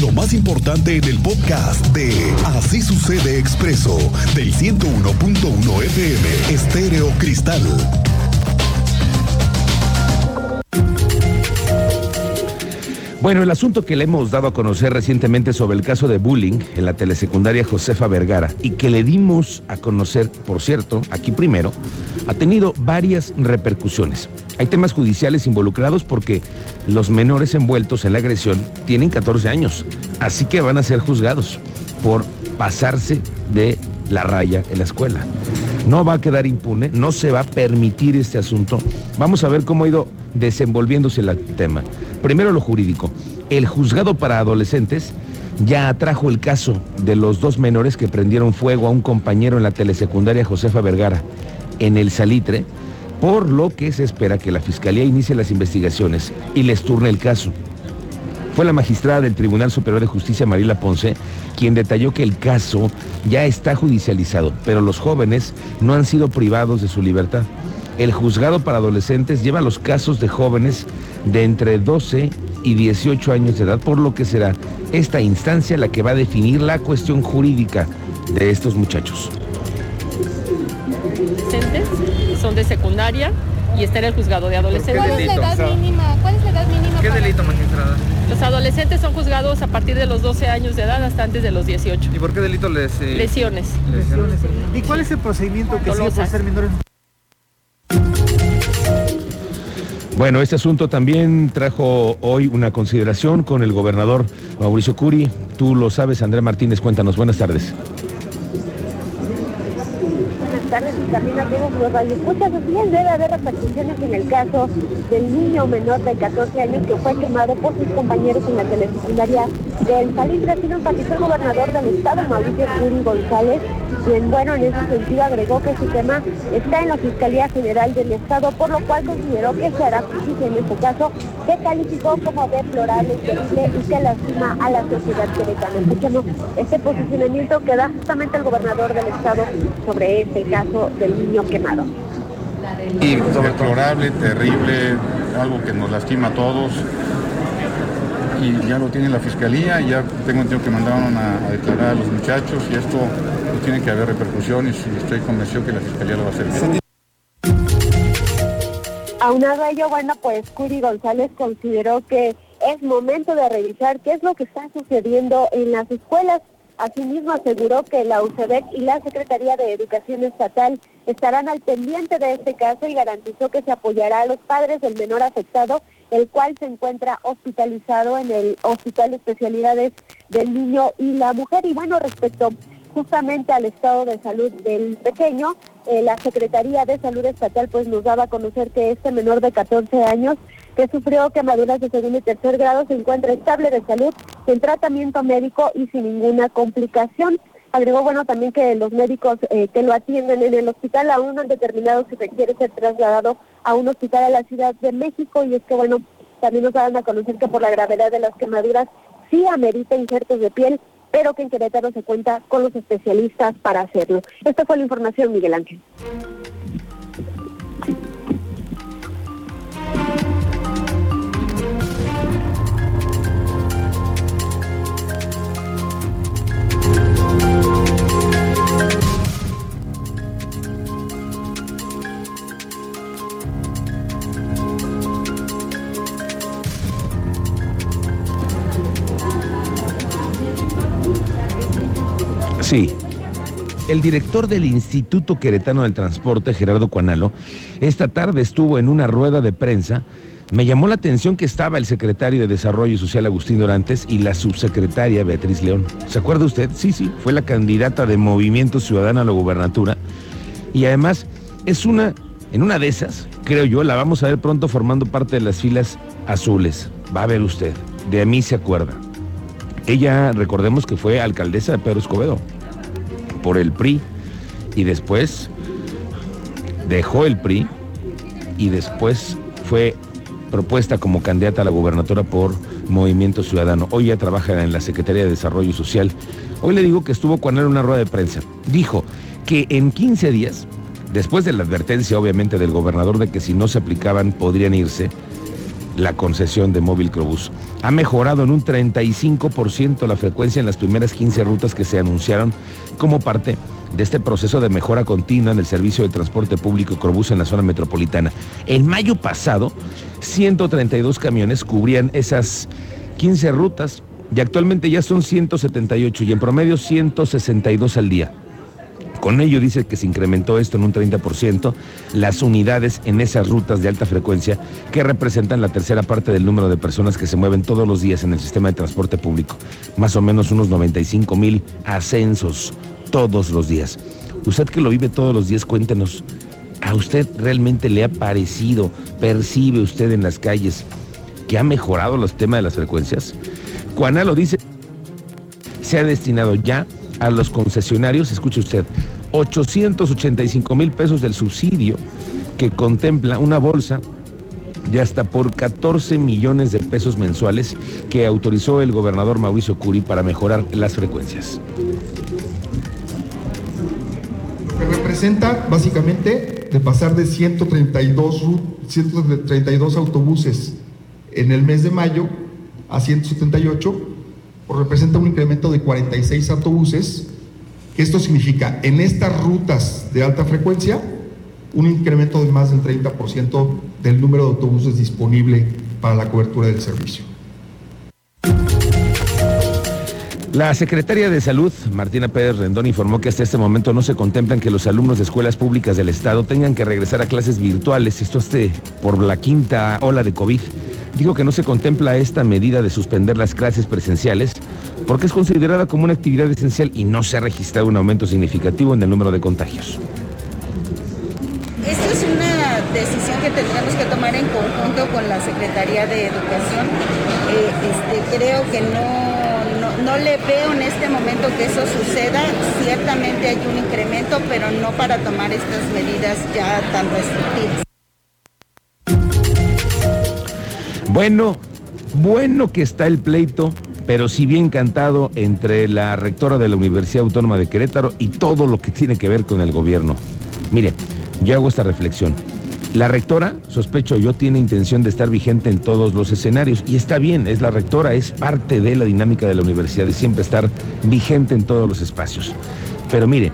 Lo más importante en el podcast de Así sucede expreso del 101.1 FM Estéreo Cristal. Bueno, el asunto que le hemos dado a conocer recientemente sobre el caso de bullying en la telesecundaria Josefa Vergara y que le dimos a conocer, por cierto, aquí primero, ha tenido varias repercusiones. Hay temas judiciales involucrados porque los menores envueltos en la agresión tienen 14 años, así que van a ser juzgados por pasarse de la raya en la escuela. No va a quedar impune, no se va a permitir este asunto. Vamos a ver cómo ha ido desenvolviéndose el tema. Primero lo jurídico. El juzgado para adolescentes ya atrajo el caso de los dos menores que prendieron fuego a un compañero en la telesecundaria Josefa Vergara, en el Salitre, por lo que se espera que la Fiscalía inicie las investigaciones y les turne el caso. Fue la magistrada del Tribunal Superior de Justicia, Marila Ponce, quien detalló que el caso ya está judicializado, pero los jóvenes no han sido privados de su libertad. El juzgado para adolescentes lleva los casos de jóvenes de entre 12 y 18 años de edad, por lo que será esta instancia la que va a definir la cuestión jurídica de estos muchachos. Son de secundaria y está en el juzgado de adolescentes. ¿Cuál es la edad mínima? ¿Cuál es la edad mínima? ¿Qué delito, magistrada? Los adolescentes son juzgados a partir de los 12 años de edad hasta antes de los 18. ¿Y por qué delito les...? Eh... Lesiones. Lesiones. ¿Y cuál es el procedimiento que sigue por ser menores? Bueno, este asunto también trajo hoy una consideración con el gobernador Mauricio Curi. Tú lo sabes, Andrés Martínez, cuéntanos. Buenas tardes. Tardes y también a todos los radioescuchas. Bien, debe haber repercusiones en el caso del niño menor de 14 años que fue quemado por sus compañeros en la telesecundaria del Salitre. Así lo enfatizó el gobernador del estado, Mauricio Curi González, quien, bueno, en ese sentido agregó que su tema está en la Fiscalía General del Estado, por lo cual consideró que se hará justicia en este caso, que calificó como deplorable, terrible y que lastima a la sociedad queretana. Escuchemos este posicionamiento que da justamente el gobernador del Estado sobre este caso del niño quemado. Y deplorable, terrible, algo que nos lastima a todos y ya lo tiene la fiscalía, ya tengo entendido que mandaron a, declarar a los muchachos y esto pues, tiene que haber repercusiones y estoy convencido que la fiscalía lo va a hacer. Aunado a ello, bueno, pues Curi González consideró que es momento de revisar qué es lo que está sucediendo en las escuelas. Asimismo, aseguró que la UCEDEC y la Secretaría de Educación Estatal estarán al pendiente de este caso y garantizó que se apoyará a los padres del menor afectado, el cual se encuentra hospitalizado en el Hospital de Especialidades del Niño y la Mujer. Y bueno, respecto justamente al estado de salud del pequeño, eh, la Secretaría de Salud Estatal pues nos daba a conocer que este menor de 14 años que sufrió quemaduras de segundo y tercer grado se encuentra estable de salud, en tratamiento médico y sin ninguna complicación. Agregó, bueno, también que los médicos eh, que lo atienden en el hospital aún no han determinado si requiere ser trasladado a un hospital a la Ciudad de México y es que, bueno, también nos dan a conocer que por la gravedad de las quemaduras sí amerita injertos de piel, pero que en Querétaro se cuenta con los especialistas para hacerlo. Esta fue la información, Miguel Ángel. Sí. El director del Instituto Queretano del Transporte, Gerardo Cuanalo, esta tarde estuvo en una rueda de prensa. Me llamó la atención que estaba el secretario de Desarrollo Social Agustín Dorantes y la subsecretaria Beatriz León. ¿Se acuerda usted? Sí, sí, fue la candidata de Movimiento Ciudadano a la gubernatura. Y además es una, en una de esas, creo yo, la vamos a ver pronto formando parte de las filas azules. Va a ver usted, de a mí se acuerda. Ella, recordemos que fue alcaldesa de Pedro Escobedo por el PRI y después dejó el PRI y después fue propuesta como candidata a la gubernatura por Movimiento Ciudadano. Hoy ya trabaja en la Secretaría de Desarrollo Social. Hoy le digo que estuvo él en una rueda de prensa. Dijo que en 15 días, después de la advertencia obviamente del gobernador de que si no se aplicaban podrían irse, la concesión de Móvil Crobús. Ha mejorado en un 35% la frecuencia en las primeras 15 rutas que se anunciaron como parte de este proceso de mejora continua en el servicio de transporte público Crobús en la zona metropolitana. En mayo pasado, 132 camiones cubrían esas 15 rutas y actualmente ya son 178 y en promedio 162 al día. Con ello dice que se incrementó esto en un 30%, las unidades en esas rutas de alta frecuencia que representan la tercera parte del número de personas que se mueven todos los días en el sistema de transporte público. Más o menos unos 95 mil ascensos todos los días. Usted que lo vive todos los días, cuéntenos, ¿a usted realmente le ha parecido, percibe usted en las calles que ha mejorado los temas de las frecuencias? Juana lo dice, se ha destinado ya a los concesionarios, escuche usted, 885 mil pesos del subsidio que contempla una bolsa de hasta por 14 millones de pesos mensuales que autorizó el gobernador Mauricio Curi para mejorar las frecuencias. representa básicamente de pasar de 132, 132 autobuses en el mes de mayo a 178, representa un incremento de 46 autobuses. Esto significa en estas rutas de alta frecuencia un incremento de más del 30% del número de autobuses disponible para la cobertura del servicio. La secretaria de Salud, Martina Pérez Rendón, informó que hasta este momento no se contemplan que los alumnos de escuelas públicas del Estado tengan que regresar a clases virtuales, esto esté por la quinta ola de COVID. Dijo que no se contempla esta medida de suspender las clases presenciales porque es considerada como una actividad esencial y no se ha registrado un aumento significativo en el número de contagios. Esta es una decisión que tendremos que tomar en conjunto con la Secretaría de Educación. Eh, este, creo que no no le veo en este momento que eso suceda. Ciertamente hay un incremento, pero no para tomar estas medidas ya tan restrictivas. Bueno, bueno que está el pleito, pero si bien cantado entre la rectora de la Universidad Autónoma de Querétaro y todo lo que tiene que ver con el gobierno. Mire, yo hago esta reflexión. La rectora, sospecho yo, tiene intención de estar vigente en todos los escenarios y está bien, es la rectora, es parte de la dinámica de la universidad, de siempre estar vigente en todos los espacios. Pero mire,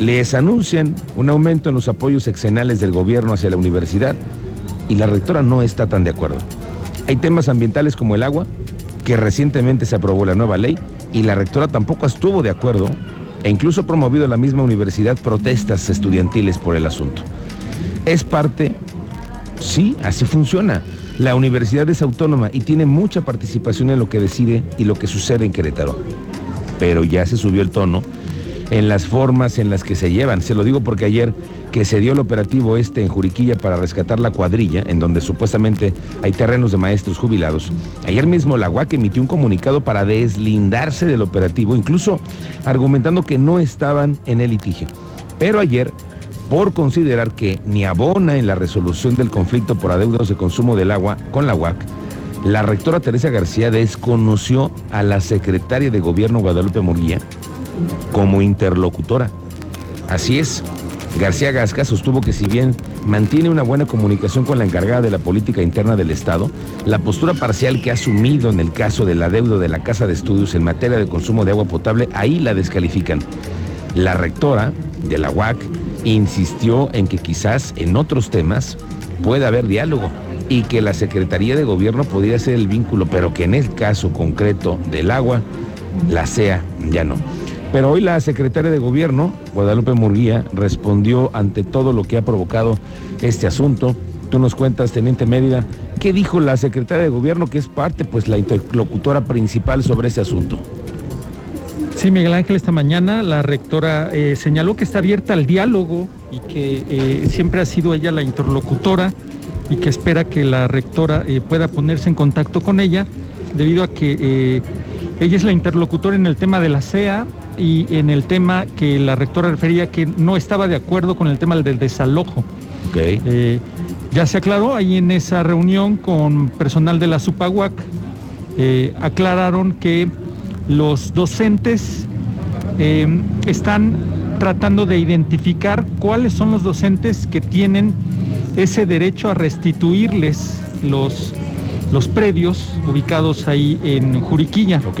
les anuncian un aumento en los apoyos exenales del gobierno hacia la universidad y la rectora no está tan de acuerdo. Hay temas ambientales como el agua, que recientemente se aprobó la nueva ley y la rectora tampoco estuvo de acuerdo e incluso ha promovido la misma universidad protestas estudiantiles por el asunto. Es parte, sí, así funciona. La universidad es autónoma y tiene mucha participación en lo que decide y lo que sucede en Querétaro. Pero ya se subió el tono en las formas en las que se llevan. Se lo digo porque ayer que se dio el operativo este en Juriquilla para rescatar la cuadrilla, en donde supuestamente hay terrenos de maestros jubilados, ayer mismo la UAC emitió un comunicado para deslindarse del operativo, incluso argumentando que no estaban en el litigio. Pero ayer por considerar que ni abona en la resolución del conflicto por adeudos de consumo del agua con la UAC, la rectora Teresa García desconoció a la secretaria de Gobierno Guadalupe Murguía como interlocutora. Así es, García Gasca sostuvo que si bien mantiene una buena comunicación con la encargada de la política interna del Estado, la postura parcial que ha asumido en el caso del adeudo de la Casa de Estudios en materia de consumo de agua potable, ahí la descalifican. La rectora de la UAC insistió en que quizás en otros temas pueda haber diálogo y que la Secretaría de Gobierno podría ser el vínculo, pero que en el caso concreto del agua, la sea ya no. Pero hoy la secretaria de Gobierno, Guadalupe Murguía, respondió ante todo lo que ha provocado este asunto. Tú nos cuentas, Teniente Mérida, ¿qué dijo la secretaria de Gobierno que es parte, pues la interlocutora principal sobre ese asunto? Sí, Miguel Ángel, esta mañana la rectora eh, señaló que está abierta al diálogo y que eh, siempre ha sido ella la interlocutora y que espera que la rectora eh, pueda ponerse en contacto con ella, debido a que ella es la interlocutora en el tema de la CEA y en el tema que la rectora refería que no estaba de acuerdo con el tema del desalojo. Okay. ya se aclaró ahí en esa reunión con personal de la SUPAGUAC, aclararon que los docentes em, están tratando de identificar cuáles son los docentes que tienen ese derecho a restituirles los los predios ubicados ahí en Juriquilla. Ok.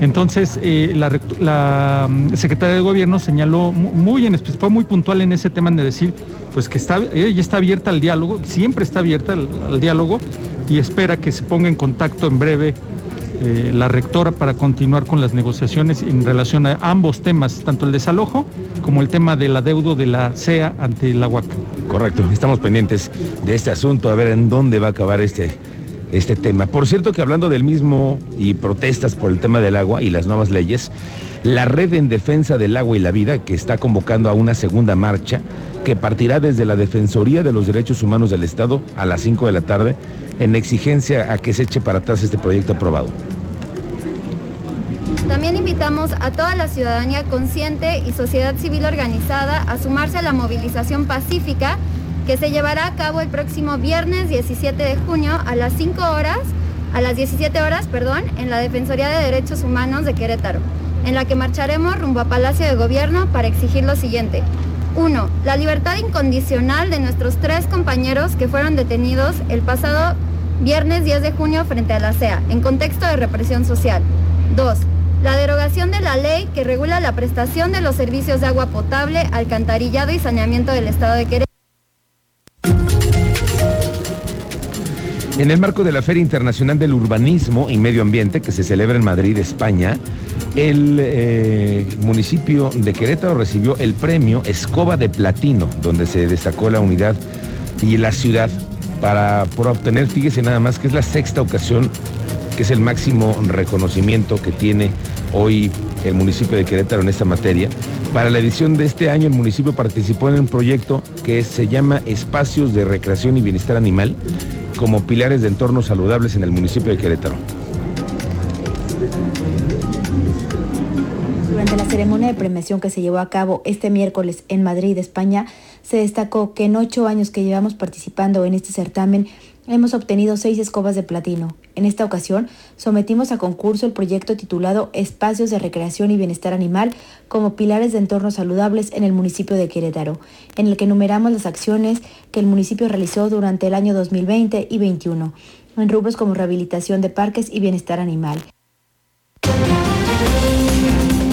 Entonces, eh, la, mm, secretaria de Gobierno señaló mu- muy en fue muy puntual en ese tema de decir, pues que está, ella está abierta al diálogo, siempre está abierta al, al diálogo y espera que se ponga en contacto en breve eh, la rectora para continuar con las negociaciones en relación a ambos temas, tanto el desalojo como el tema del adeudo de la CEA ante la UAC. Correcto, estamos pendientes de este asunto, a ver en dónde va a acabar este, este tema. Por cierto que hablando del mismo y protestas por el tema del agua y las nuevas leyes, la Red en Defensa del Agua y la Vida, que está convocando a una segunda marcha, que partirá desde la Defensoría de los Derechos Humanos del Estado a las 5 de la tarde, en exigencia a que se eche para atrás este proyecto aprobado. También invitamos a toda la ciudadanía consciente y sociedad civil organizada a sumarse a la movilización pacífica que se llevará a cabo el próximo viernes 17 de junio a las 5 horas, a las 17 horas, perdón, en la Defensoría de Derechos Humanos de Querétaro, en la que marcharemos rumbo a Palacio de Gobierno para exigir lo siguiente. 1. La libertad incondicional de nuestros tres compañeros que fueron detenidos el pasado viernes 10 de junio frente a la CEA, en contexto de represión social. 2. La derogación de la ley que regula la prestación de los servicios de agua potable, alcantarillado y saneamiento del Estado de Querétaro. En el marco de la Feria Internacional del Urbanismo y Medio Ambiente que se celebra en Madrid, España, el eh, municipio de Querétaro recibió el premio Escoba de Platino, donde se destacó la unidad y la ciudad para por obtener, fíjese nada más, que es la sexta ocasión que es el máximo reconocimiento que tiene hoy el municipio de Querétaro en esta materia. Para la edición de este año el municipio participó en un proyecto que se llama Espacios de Recreación y Bienestar Animal como pilares de entornos saludables en el municipio de Querétaro. Durante la ceremonia de premiación que se llevó a cabo este miércoles en Madrid, España, se destacó que en ocho años que llevamos participando en este certamen hemos obtenido seis escobas de platino. En esta ocasión, sometimos a concurso el proyecto titulado Espacios de Recreación y Bienestar Animal como pilares de entornos saludables en el municipio de Querétaro, en el que enumeramos las acciones que el municipio realizó durante el año 2020 y 2021, en rubros como rehabilitación de parques y bienestar animal.